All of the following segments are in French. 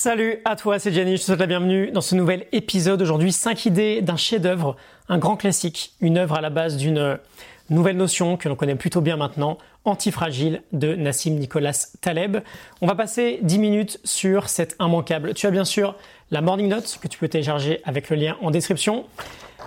Salut à toi, c'est Gianni, je te souhaite la bienvenue dans ce nouvel épisode. Aujourd'hui, 5 idées d'un chef-d'œuvre, un grand classique, une œuvre à la base d'une nouvelle notion que l'on connaît plutôt bien maintenant, antifragile de Nassim Nicolas Taleb. On va passer 10 minutes sur cet immanquable. Tu as bien sûr la Morning Note que tu peux télécharger avec le lien en description.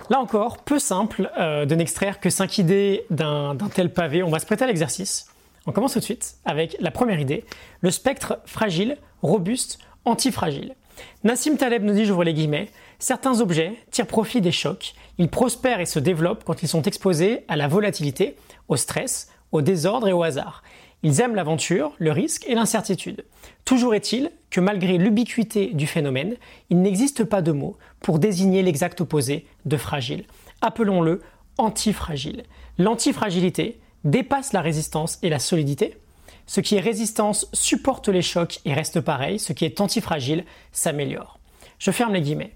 Là encore, peu simple euh, de n'extraire que 5 idées d'un tel pavé. On va se prêter à l'exercice. On commence tout de suite avec la première idée, le spectre fragile, robuste, antifragile. Nassim Taleb nous dit, j'ouvre les guillemets, certains objets tirent profit des chocs, ils prospèrent et se développent quand ils sont exposés à la volatilité, au stress, au désordre et au hasard. Ils aiment l'aventure, le risque et l'incertitude. Toujours est-il que malgré l'ubiquité du phénomène, il n'existe pas de mot pour désigner l'exact opposé de fragile. Appelons-le antifragile. L'antifragilité dépasse la résistance et la solidité ce qui est résistance supporte les chocs et reste pareil, ce qui est antifragile s'améliore. Je ferme les guillemets.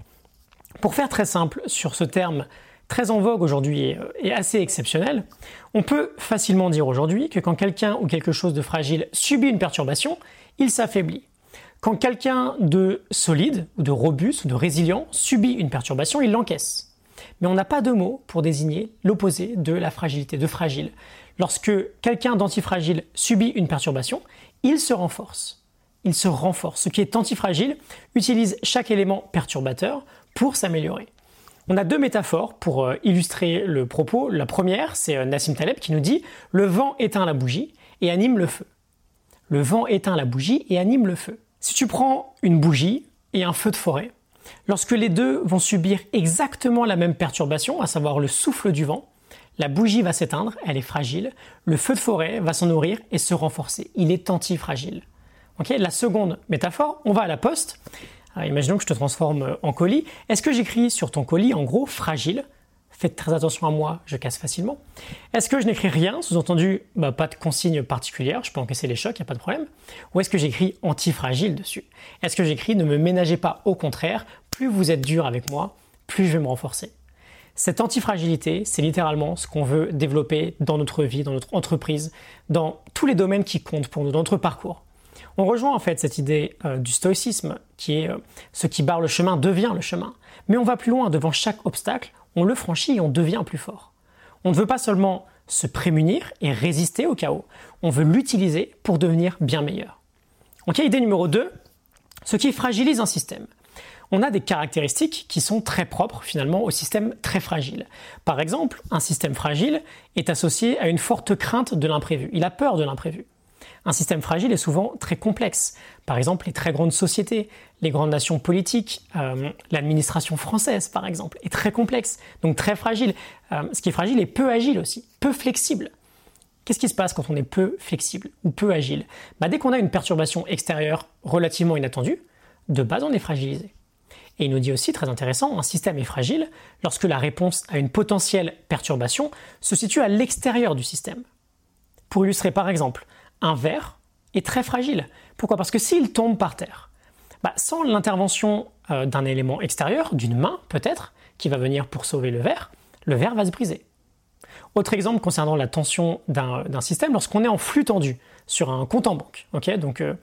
Pour faire très simple sur ce terme très en vogue aujourd'hui et, assez exceptionnel, on peut facilement dire aujourd'hui que quand quelqu'un ou quelque chose de fragile subit une perturbation, il s'affaiblit. Quand quelqu'un de solide ou de robuste ou de résilient subit une perturbation, il l'encaisse. Mais on n'a pas de mot pour désigner l'opposé de la fragilité, de fragile. Lorsque quelqu'un d'antifragile subit une perturbation, il se renforce. Il se renforce. Ce qui est antifragile utilise chaque élément perturbateur pour s'améliorer. On a deux métaphores pour euh, illustrer le propos. La première, c'est euh, Nassim Taleb qui nous dit Le vent éteint la bougie et anime le feu. Le vent éteint la bougie et anime le feu. Si tu prends une bougie et un feu de forêt, lorsque les deux vont subir exactement la même perturbation, à savoir le souffle du vent, la bougie va s'éteindre, elle est fragile. Le feu de forêt va s'en nourrir et se renforcer. Il est antifragile. fragile la seconde métaphore, on va à la poste. imaginons que je te transforme en colis. Est-ce que j'écris sur ton colis en gros fragile? Faites très attention à moi, je casse facilement. Est-ce que je n'écris rien, sous-entendu bah, pas de consigne particulière, je peux encaisser les chocs, il n'y a pas de problème. Ou est-ce que j'écris antifragile dessus? Est-ce que j'écris ne me ménagez pas, au contraire, plus vous êtes dur avec moi, plus je vais me renforcer? Cette antifragilité, c'est littéralement ce qu'on veut développer dans notre vie, dans notre entreprise, dans tous les domaines qui comptent pour nous, dans notre parcours. On rejoint en fait cette idée euh, du stoïcisme, qui est euh, ce qui barre le chemin devient le chemin. Mais on va plus loin, devant chaque obstacle, on le franchit et on devient plus fort. On ne veut pas seulement se prémunir et résister au chaos, on veut l'utiliser pour devenir bien meilleur. Ok, idée numéro 2, ce qui fragilise un système on a des caractéristiques qui sont très propres finalement au système très fragile. Par exemple, un système fragile est associé à une forte crainte de l'imprévu. Il a peur de l'imprévu. Un système fragile est souvent très complexe. Par exemple, les très grandes sociétés, les grandes nations politiques, euh, l'administration française, par exemple, est très complexe, donc très fragile. Euh, ce qui est fragile est peu agile aussi, peu flexible. Qu'est-ce qui se passe quand on est peu flexible ou peu agile? Bah, Dès qu'on a une perturbation extérieure relativement inattendue, de base on est fragilisé. Et il nous dit aussi, très intéressant, un système est fragile lorsque la réponse à une potentielle perturbation se situe à l'extérieur du système. Pour illustrer par exemple, un verre est très fragile. Pourquoi? Parce que s'il tombe par terre, bah, sans l'intervention euh, d'un élément extérieur, d'une main peut-être, qui va venir pour sauver le verre, le verre va se briser. Autre exemple concernant la tension d'un système, lorsqu'on est en flux tendu sur un compte en banque. donc euh,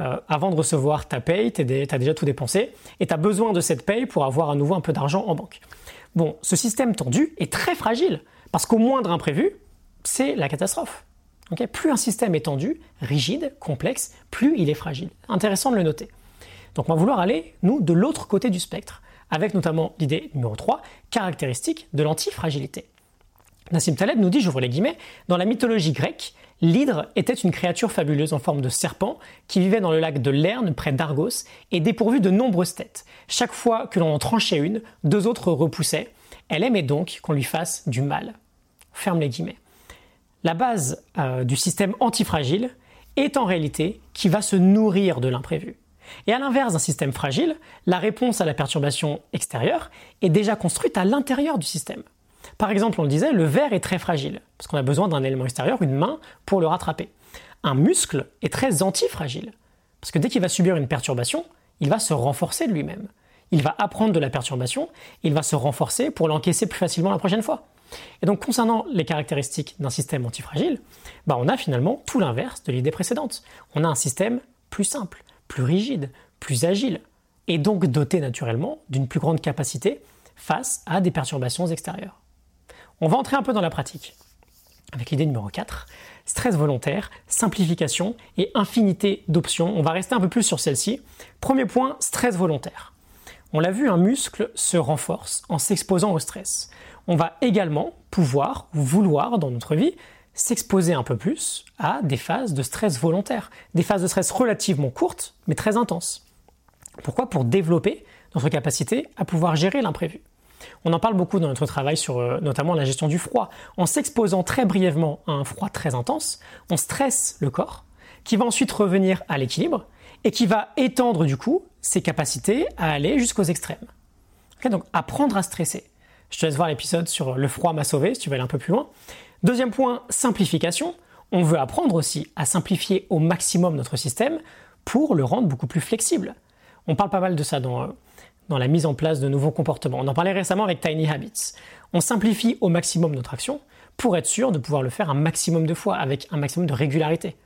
euh, avant de recevoir ta paye, tu as déjà tout dépensé, et tu as besoin de cette paye pour avoir à nouveau un peu d'argent en banque. Bon, ce système tendu est très fragile, parce qu'au moindre imprévu, c'est la catastrophe. Plus un système est tendu, rigide, complexe, plus il est fragile. Intéressant de le noter. Donc on va vouloir aller, nous, de l'autre côté du spectre, avec notamment l'idée numéro 3, caractéristique de l'antifragilité. Nassim Taleb nous dit, j'ouvre les guillemets, dans la mythologie grecque, l'hydre était une créature fabuleuse en forme de serpent qui vivait dans le lac de Lerne près d'Argos et dépourvue de nombreuses têtes. Chaque fois que l'on en tranchait une, deux autres repoussaient. Elle aimait donc qu'on lui fasse du mal. Ferme les guillemets. La base euh, du système antifragile est en réalité qui va se nourrir de l'imprévu. Et à l'inverse d'un système fragile, la réponse à la perturbation extérieure est déjà construite à l'intérieur du système. Par exemple, on le disait, le verre est très fragile, parce qu'on a besoin d'un élément extérieur, une main, pour le rattraper. Un muscle est très antifragile, parce que dès qu'il va subir une perturbation, il va se renforcer de lui-même. Il va apprendre de la perturbation, il va se renforcer pour l'encaisser plus facilement la prochaine fois. Et donc concernant les caractéristiques d'un système antifragile, bah on a finalement tout l'inverse de l'idée précédente. On a un système plus simple, plus rigide, plus agile et donc doté naturellement d'une plus grande capacité face à des perturbations extérieures. On va entrer un peu dans la pratique avec l'idée numéro 4, stress volontaire, simplification et infinité d'options. On va rester un peu plus sur celle-ci. Premier point, stress volontaire. On l'a vu, un muscle se renforce en s'exposant au stress. On va également pouvoir ou vouloir dans notre vie s'exposer un peu plus à des phases de stress volontaire, des phases de stress relativement courtes mais très intenses. Pourquoi? Pour développer notre capacité à pouvoir gérer l'imprévu. On en parle beaucoup dans notre travail sur euh, notamment la gestion du froid. En s'exposant très brièvement à un froid très intense, on stresse le corps, qui va ensuite revenir à l'équilibre et qui va étendre du coup ses capacités à aller jusqu'aux extrêmes. donc apprendre à stresser. Je te laisse voir l'épisode sur le froid m'a sauvé si tu veux aller un peu plus loin. Deuxième point, simplification. On veut apprendre aussi à simplifier au maximum notre système pour le rendre beaucoup plus flexible. On parle pas mal de ça dans euh, dans la mise en place de nouveaux comportements. On en parlait récemment avec Tiny Habits. On simplifie au maximum notre action pour être sûr de pouvoir le faire un maximum de fois avec un maximum de régularité.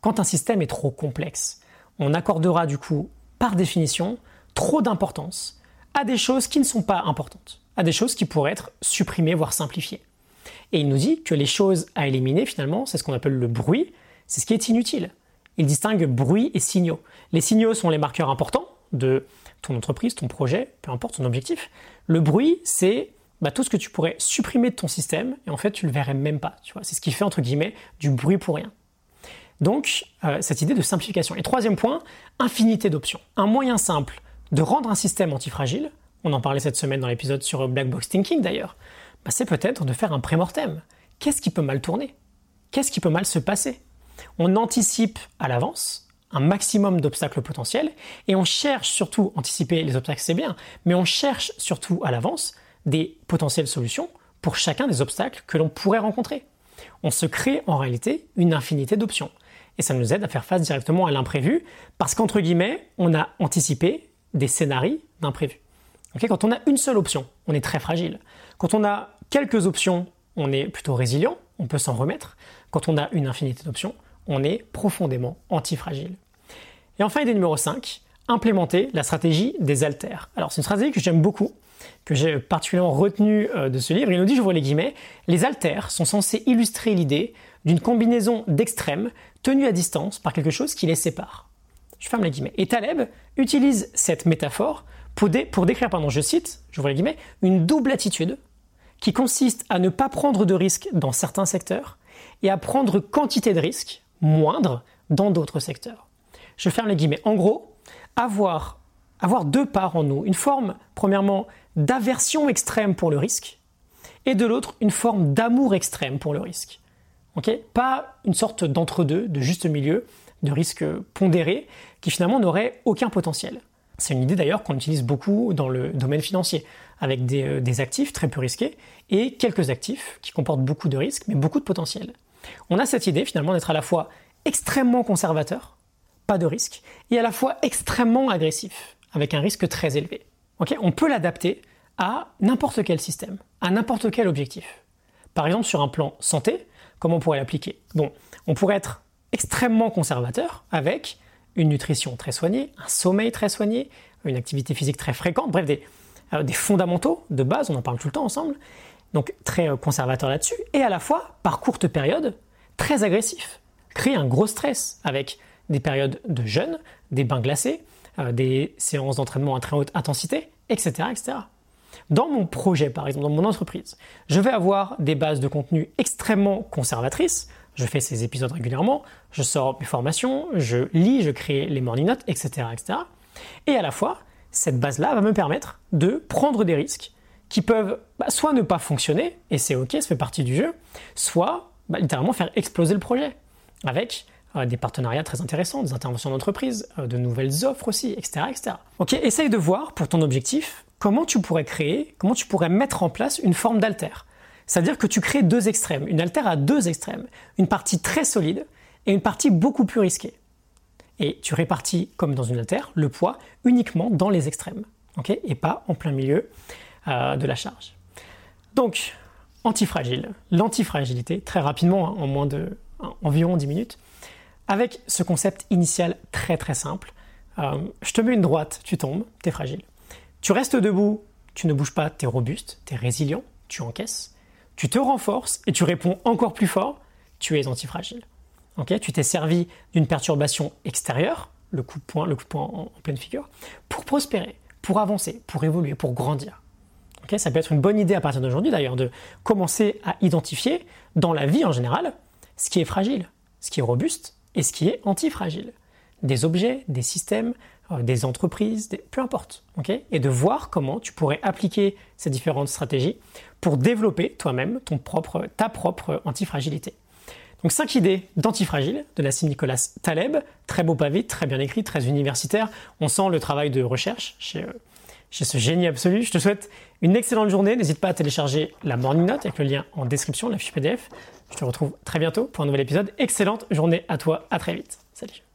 Quand un système est trop complexe, on accordera du coup, par définition, trop d'importance à des choses qui ne sont pas importantes, à des choses qui pourraient être supprimées, voire simplifiées. Et il nous dit que les choses à éliminer, finalement, c'est ce qu'on appelle le bruit, c'est ce qui est inutile. Il distingue bruit et signaux. Les signaux sont les marqueurs importants de ton entreprise, ton projet, peu importe ton objectif. Le bruit, c'est bah, tout ce que tu pourrais supprimer de ton système et en fait tu le verrais même pas. C'est ce qui fait entre guillemets du bruit pour rien. Donc euh, cette idée de simplification. Et troisième point, infinité d'options. Un moyen simple de rendre un système antifragile. On en parlait cette semaine dans l'épisode sur Black Box Thinking d'ailleurs. Bah, c'est peut-être de faire un pré-mortem. Qu'est-ce qui peut mal tourner? Qu'est-ce qui peut mal se passer? On anticipe à l'avance un maximum d'obstacles potentiels et on cherche surtout, anticiper les obstacles c'est bien, mais on cherche surtout à l'avance des potentielles solutions pour chacun des obstacles que l'on pourrait rencontrer. On se crée en réalité une infinité d'options et ça nous aide à faire face directement à l'imprévu parce qu'entre guillemets, on a anticipé des scénarios quand on a une seule option, on est très fragile. Quand on a quelques options, on est plutôt résilient, on peut s'en remettre. Quand on a une infinité d'options, on est profondément antifragile. Et enfin, idée numéro 5, implémenter la stratégie des altères. Alors c'est une stratégie que j'aime beaucoup, que j'ai particulièrement retenue euh, de ce livre. Il nous dit, je vois les guillemets, les altères sont censés illustrer l'idée d'une combinaison d'extrêmes tenus à distance par quelque chose qui les sépare. Je ferme les guillemets. Et Taleb utilise cette métaphore pour, pour décrire, pardon, je cite, vois les guillemets, une double attitude qui consiste à ne pas prendre de risques dans certains secteurs et à prendre quantité de risques moindre dans d'autres secteurs. Je ferme les guillemets. En gros, avoir, avoir deux parts en nous. Une forme, premièrement, d'aversion extrême pour le risque, et de l'autre, une forme d'amour extrême pour le risque. Pas une sorte d'entre-deux, de juste milieu, de risque pondéré, qui finalement n'aurait aucun potentiel. C'est une idée d'ailleurs qu'on utilise beaucoup dans le domaine financier, avec des, euh, des, actifs très peu risqués et quelques actifs qui comportent beaucoup de risques mais beaucoup de potentiel on a cette idée finalement d'être à la fois extrêmement conservateur, pas de risque, et à la fois extrêmement agressif, avec un risque très élevé. on peut l'adapter à n'importe quel système, à n'importe quel objectif. Par exemple, sur un plan santé, comment on pourrait l'appliquer? Bon, on pourrait être extrêmement conservateur avec une nutrition très soignée, un sommeil très soigné, une activité physique très fréquente, bref, des, euh, fondamentaux de base, on en parle tout le temps ensemble, donc très euh, conservateur là-dessus, et à la fois, par courte période, très agressif. Créer un gros stress avec des périodes de jeûne, des bains glacés, euh, des séances d'entraînement à très haute intensité, etc., etc. Dans mon projet, par exemple, dans mon entreprise, je vais avoir des bases de contenu extrêmement conservatrices. Je fais ces épisodes régulièrement, je sors mes formations, je lis, je crée les morning notes, etc., etc. Et à la fois, cette base-là va me permettre de prendre des risques qui peuvent bah, soit ne pas fonctionner, et c'est ok, ça fait partie du jeu, soit bah, littéralement faire exploser le projet, avec euh, des partenariats très intéressants, des interventions d'entreprise, euh, de nouvelles offres aussi, etc., etc. Ok, essaye de voir pour ton objectif comment tu pourrais créer, comment tu pourrais mettre en place une forme d'alter. C'est-à-dire que tu crées deux extrêmes, une alter à deux extrêmes, une partie très solide et une partie beaucoup plus risquée. Et tu répartis, comme dans une alter, le poids uniquement dans les extrêmes, et pas en plein milieu. Euh, de la charge. Donc, antifragile, l'antifragilité, très rapidement, hein, en moins de environ 10 minutes, avec ce concept initial très très simple Euh, je te mets une droite, tu tombes, tu es fragile. Tu restes debout, tu ne bouges pas, tu es robuste, tu es résilient, tu encaisses. Tu te renforces et tu réponds encore plus fort, tu es antifragile. Okay tu t'es servi d'une perturbation extérieure, le coup de poing, le coup de poing en, pleine figure, pour prospérer, pour avancer, pour évoluer, pour grandir. Ça peut être une bonne idée à partir d'aujourd'hui d'ailleurs de commencer à identifier dans la vie en général ce qui est fragile, ce qui est robuste et ce qui est antifragile. Des objets, des systèmes, des entreprises, peu importe. et de voir comment tu pourrais appliquer ces différentes stratégies pour développer toi-même ton propre, ta propre antifragilité. Donc 5 idées d'antifragile de la Nicolas Taleb, très beau pavé, très bien écrit, très universitaire. On sent le travail de recherche chez, euh, chez ce génie absolu. Je te souhaite une excellente journée. N'hésite pas à télécharger la Morning Note avec le lien en description, la fiche PDF. Je te retrouve très bientôt pour un nouvel épisode. Excellente journée à toi, à très vite. Salut.